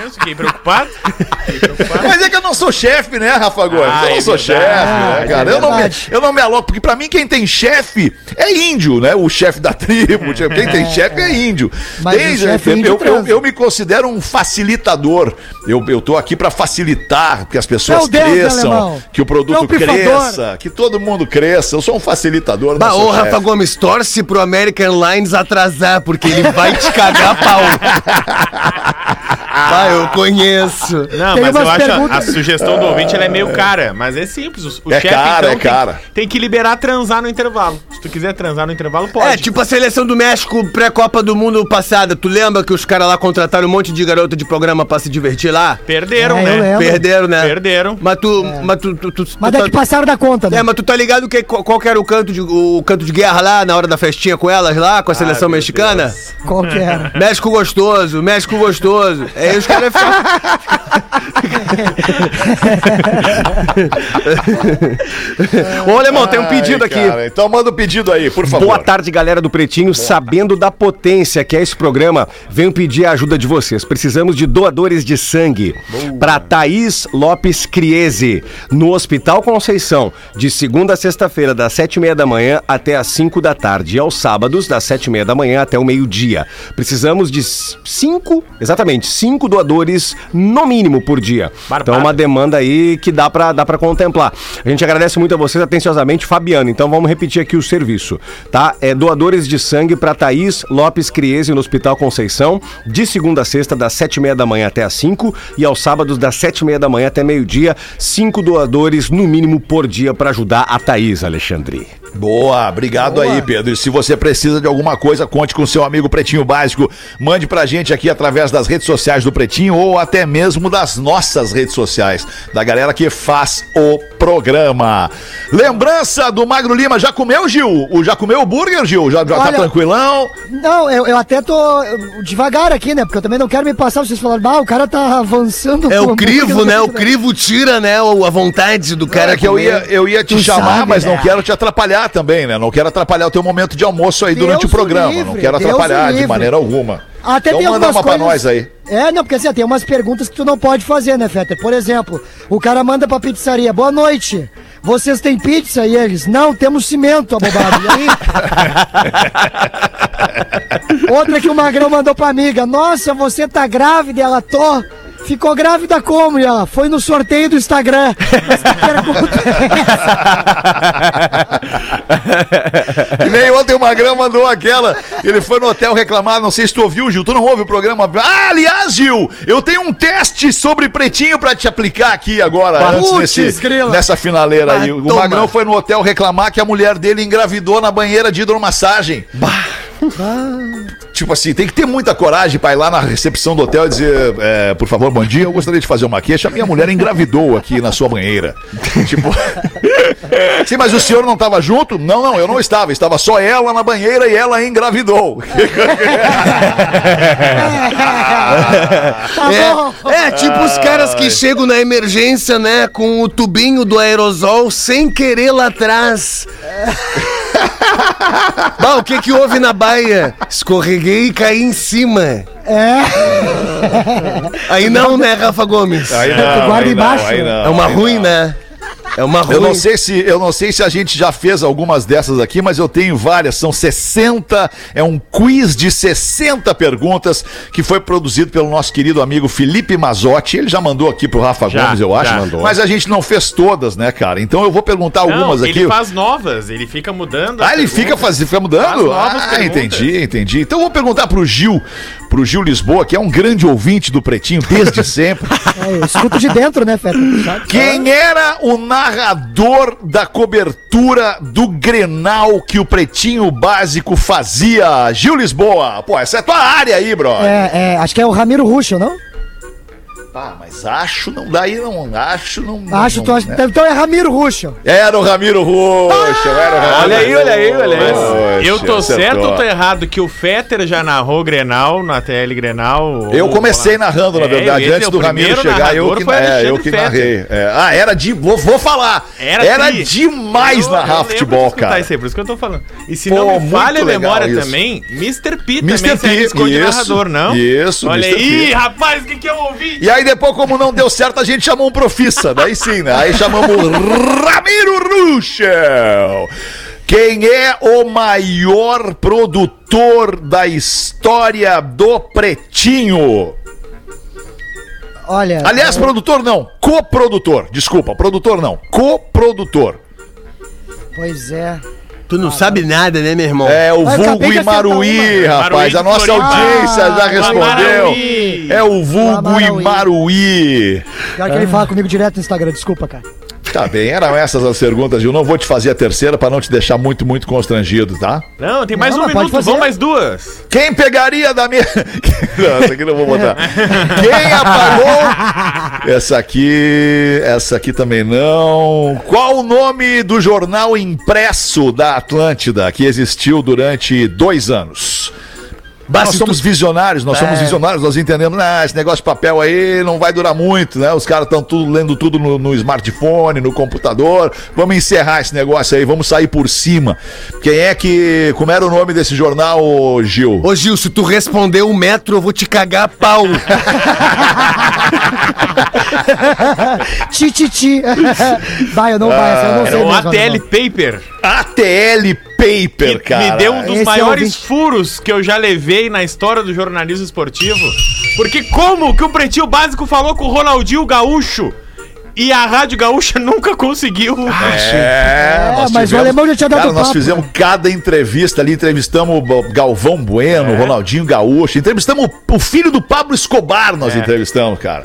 Mesmo? Fiquei preocupado. Fiquei preocupado. Mas é que eu não sou chefe, né, Rafa Gomes? Ah, eu não é sou chefe, né, é cara? eu, não me, eu não me aloco, porque pra mim quem tem chefe é índio, né? O chefe da tribo. tipo, Quem tem chefe é índio. Mas Tem, o chefe eu, índio eu, eu, me considero um facilitador. Eu, eu tô aqui pra facilitar que as pessoas Meu Deus, cresçam, alemão. que o produto cresça, que todo mundo cresça. Eu sou um facilitador, Bah, ô. Rafa Gomes, torce pro American Airlines atrasar, porque ele vai te cagar pau. [LAUGHS] Bah, eu conheço. Não, Tem mas eu acho a, perguntas- a sugestão do ouvinte ela é meio cara, mas é simples. O, o É chefe, cara, então, é cara. Tem, tem que liberar transar no intervalo. Se tu quiser transar no intervalo, pode. É, tipo a seleção do México pré-Copa do Mundo passada. Tu lembra que os caras lá contrataram um monte de garota de programa pra se divertir lá? Perderam, É, eu né? lembro. Perderam, né? Perderam. Mas tu. Mas tu, tu, tu- Mas tu é que tá- passaram da conta, né? É, mas tu tá ligado que, qual, que era o canto, de, o canto de guerra lá, na hora da festinha com elas lá, com a seleção meu mexicana? Qual que era? México gostoso, México gostoso. [LAUGHS] É aí os caras ficam. Ô, Alemão, tem um pedido Ai, aqui. cara, então manda o pedido aí, por favor. Boa tarde, galera do Pretinho. Sabendo da potência que é esse programa, venho pedir a ajuda de vocês. Precisamos de doadores de sangue para Thaís Lopes Criese, no Hospital Conceição, de segunda a sexta-feira, das sete e meia da manhã até as cinco da tarde. E aos sábados, das sete e meia da manhã até o meio-dia. Precisamos de cinco, exatamente, cinco doadores no mínimo por dia. Então, é uma demanda aí que dá pra, dá pra contemplar. A gente agradece muito a vocês atenciosamente, Fabiano. Então vamos repetir aqui o serviço, tá? É doadores de sangue para Thaís Lopes Criese no Hospital Conceição, de segunda a sexta, das sete e meia da manhã até as cinco, e aos sábados, das sete e meia da manhã até meio-dia, cinco doadores no mínimo por dia para ajudar a Thaís, Alexandre. Boa, obrigado aí, Pedro. E se você precisa de alguma coisa, conte com seu amigo Pretinho Básico. Mande pra gente aqui através das redes sociais do Pretinho ou até mesmo das nossas redes sociais, da galera que faz o programa. Lembrança do Magro Lima, já comeu, Gil? O, já comeu o burger, Gil? Já, já tá Olha- tranquilão? Não, eu, eu até tô devagar aqui, né? Porque eu também não quero me passar. Vocês falaram, bah, o cara tá avançando. É o crivo, não né? O crivo tira, né? o- A vontade do cara Cara, que eu ia, eu ia te Tu chamar, sabe, mas não né? quero te atrapalhar também, né? Não quero atrapalhar o teu momento de almoço aí Deus durante o programa. livre, não quero atrapalhar de livre. maneira alguma. Até então tem manda algumas uma pra coisas... nós aí. É, não, porque assim, tem umas perguntas que tu não pode fazer, né, Fetter? Por exemplo, o cara manda pra pizzaria, boa noite, vocês têm pizza? E eles, não, temos cimento, abobado. E aí... [LAUGHS] Outra que o Magrão mandou pra amiga, nossa, você tá grávida? E ela, tô. Ficou grávida como? Ela, foi no sorteio do Instagram. Mas [LAUGHS] que nem ontem o Magrão mandou aquela. Ele foi no hotel reclamar. Não sei se tu ouviu, Gil. Tu não ouve o programa? Ah, aliás, Gil, eu tenho um teste sobre pretinho pra te aplicar aqui agora. antes Putz, nesse, nessa finaleira aí. Ah, O toma. Magrão foi no hotel reclamar que a mulher dele engravidou na banheira de hidromassagem. [LAUGHS] Tipo assim, tem que ter muita coragem pra ir lá na recepção do hotel e dizer, é, por favor, bom dia, eu gostaria de fazer uma queixa. Minha mulher engravidou aqui na sua banheira. [LAUGHS] tipo. [LAUGHS] Sim, mas o senhor não estava junto? Não, não, eu não estava. Estava só ela na banheira e ela engravidou. Tá. É, é tipo os caras que chegam na emergência, né, com o tubinho do aerosol sem querer lá atrás. [LAUGHS] Bah, o que que houve na baia? Escorreguei e caí em cima. É, Aí não, né, Rafa Gomes? Aí guarda embaixo. aí não, É uma aí ruim, não. né? É uma ruim. Eu não sei se eu não sei se a gente já fez algumas dessas aqui, mas eu tenho várias. São 60, é um quiz de 60 perguntas que foi produzido pelo nosso querido amigo Felipe Mazotti. Ele já mandou aqui pro Rafa Já, Gomes, eu acho. Mandou. Mas a gente não fez todas, né, cara? Então eu vou perguntar algumas Não, aqui. ele faz novas, ele fica mudando. Ah, ele fica, faz, fica mudando? Faz novas Ah, perguntas. entendi, entendi. Então eu vou perguntar pro Gil, pro Gil Lisboa, que é um grande ouvinte do Pretinho desde [LAUGHS] sempre. é, eu escuto de dentro, né? Sabe? Quem era o narrador da cobertura do Grenal que o Pretinho Básico fazia? Gil Lisboa. Pô, essa é tua área aí, bro. É, é, acho que é o Ramiro Ruschel, não? Ah, mas acho não daí não. Acho não. Acho, não, tu acha- né? então é Ramiro Ruschel. Era o Ramiro Roxo, era o Ramiro Olha aí, olha aí, olha aí. Roxo, Eu tô acertou. certo ou tô errado que o Fetter já narrou Grenal na TL Grenal? Eu comecei narrando, na É, verdade, antes é o do Ramiro chegar, eu que, é, eu que Fetter. narrei. É, Ah, era de. Vou, vou falar. Era Era, tri. demais Eu- narrar eu futebol, cara. Isso aí, por isso que eu tô falando. E se Pô, não me falha a memória isso. também, Mr. P Mr. também se P, arriscou de isso, narrador, não? isso, Olha Mr. aí, rapaz, o que que eu ouvi? E aí depois, como não deu certo, a gente chamou um profissa. Daí sim, né? Aí chamamos Ramiro Ruschel. Quem é o maior produtor da história do Pretinho? Olha. Aliás, é, produtor não, coprodutor. Desculpa, produtor não, coprodutor. Pois é. Tu não sabe nada, né, meu irmão? É o Ah, vulgo Imaruí, uma. rapaz. Imaruí A nossa Floripa. audiência já Ah, respondeu. Imaruí. É o vulgo Imaruí. Imaruí. Pior que ele fala comigo direto no Instagram, desculpa, cara. Tá bem, eram essas as perguntas, Gil. Não vou te fazer a terceira pra não te deixar muito, muito constrangido, tá? Não, tem mais Não, um minuto, vão mais duas. Quem pegaria da minha. [LAUGHS] não, essa aqui não vou botar. Quem apagou? Essa aqui. Essa aqui também não. Qual o nome do jornal impresso da Atlântida que existiu durante dois anos? Nós se somos visionários, nós somos visionários, nós entendemos, ah, esse negócio de papel aí não vai durar muito, né? Os caras estão tudo lendo tudo no, no smartphone, no computador. Vamos encerrar esse negócio aí, vamos sair por cima. Quem é que. Como era o nome desse jornal, Gil? Ô Gil, se tu responder um metro, eu vou te cagar a pau. [LAUGHS] Tititi. [LAUGHS] vai, eu não vai, essa eu não sei Era o mesmo, ATL não. Paper. ATL Paper, que cara. me deu um dos Esse é maiores ouvinte. furos que eu já levei na história do jornalismo esportivo. Porque como que o Pretinho Básico falou com o Ronaldinho Gaúcho e a Rádio Gaúcha [LAUGHS] nunca conseguiu? É, nós mas o alemão já tinha dado Cara, nós papo, fizemos cada entrevista ali, entrevistamos o Galvão Bueno, Ronaldinho Gaúcho, entrevistamos o filho do Pablo Escobar, nós entrevistamos, cara.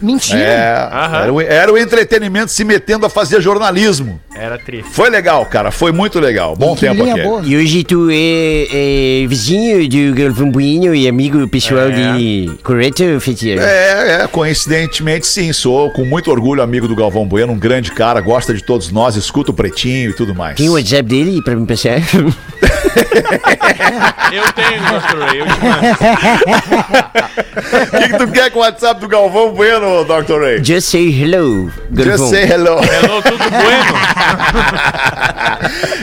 Mentira. É, era, o, era o entretenimento se metendo a fazer jornalismo. Era triste. Foi legal, cara, foi muito legal. Bom Que tempo linha aqui. boa. E hoje tu é, é vizinho do Galvão Bueno e amigo pessoal É. de Correto, Feiticeiro? É, é, coincidentemente sim, sou com muito orgulho amigo do Galvão Bueno, um grande cara, gosta de todos nós, escuta o Pretinho e tudo mais. Tem o WhatsApp dele pra me passar? [LAUGHS] Eu tenho, Dr. Ray. Eu te mando. [LAUGHS] O que, que tu quer com o WhatsApp do Galvão Bueno, Dr. Ray? Just say hello, Galvão. Just say hello. Hello, tudo [LAUGHS] bueno?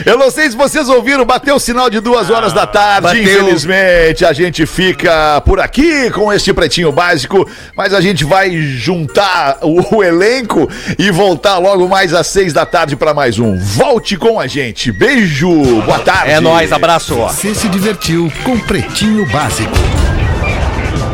Eu não sei se vocês ouviram, bateu o sinal de duas horas da tarde. bateu. Infelizmente, a gente fica por aqui com este pretinho básico, mas a gente vai juntar o, o elenco e voltar logo mais às seis da tarde para mais um. Volte com a gente. Beijo, boa tarde. É nóis, abraço. Você se divertiu com Pretinho Básico.